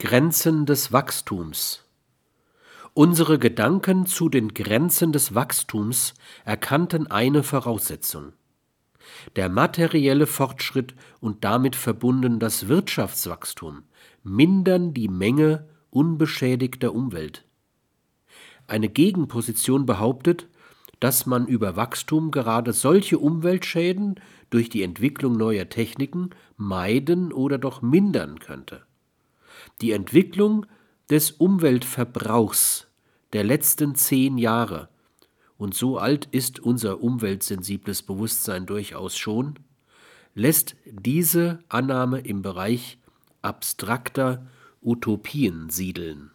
Grenzen des Wachstums Unsere Gedanken zu den Grenzen des Wachstums erkannten eine Voraussetzung. Der materielle Fortschritt und damit verbunden das Wirtschaftswachstum mindern die Menge unbeschädigter Umwelt. Eine Gegenposition behauptet, dass man über Wachstum gerade solche Umweltschäden durch die Entwicklung neuer Techniken meiden oder doch mindern könnte. Die Entwicklung des Umweltverbrauchs der letzten zehn Jahre, und so alt ist unser umweltsensibles Bewusstsein durchaus schon, lässt diese Annahme im Bereich abstrakter Utopien siedeln